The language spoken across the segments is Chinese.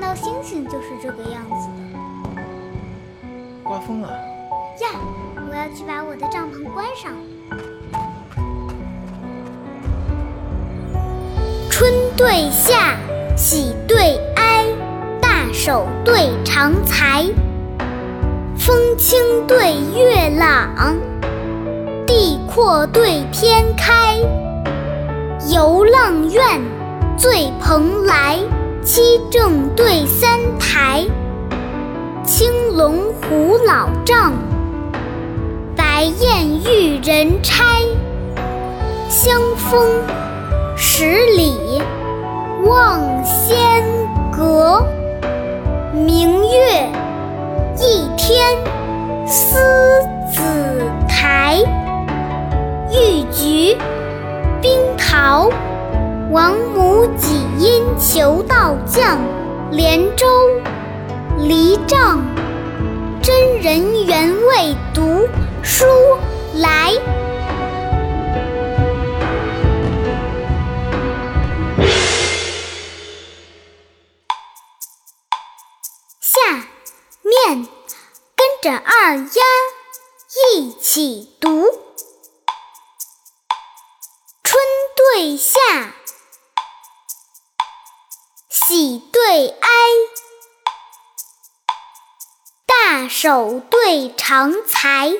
到星星就是这个样子的。刮风了呀！我要去把我的帐篷关上。春对夏，喜对哀，大手对长才，风清对月朗，地阔对天开，游浪苑，醉蓬莱。七正对三台，青龙虎老丈，白燕玉人钗。香风十里望仙阁，明月一天思紫台。玉菊冰桃。王母几因求道降，连州离帐，真人原未读书来。下面跟着二丫一起读：春对夏。喜对哀，大手对长才，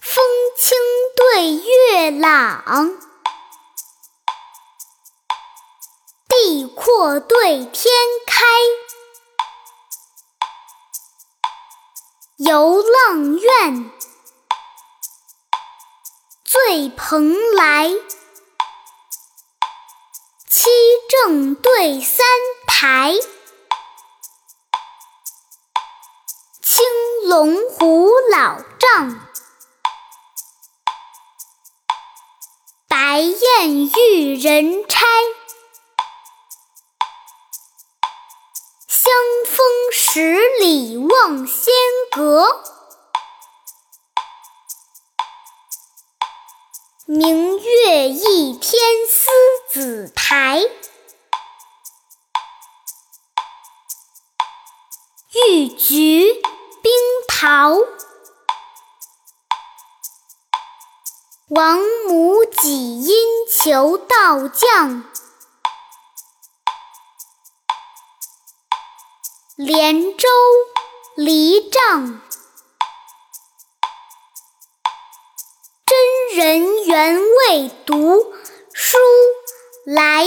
风清对月朗，地阔对天开，游浪苑，醉蓬莱。七正对三台，青龙虎老丈，白燕玉人差。香风十里望仙阁，明月一天思。紫台，玉菊冰桃，王母几因求道降，连州离帐，真人原未读书。来。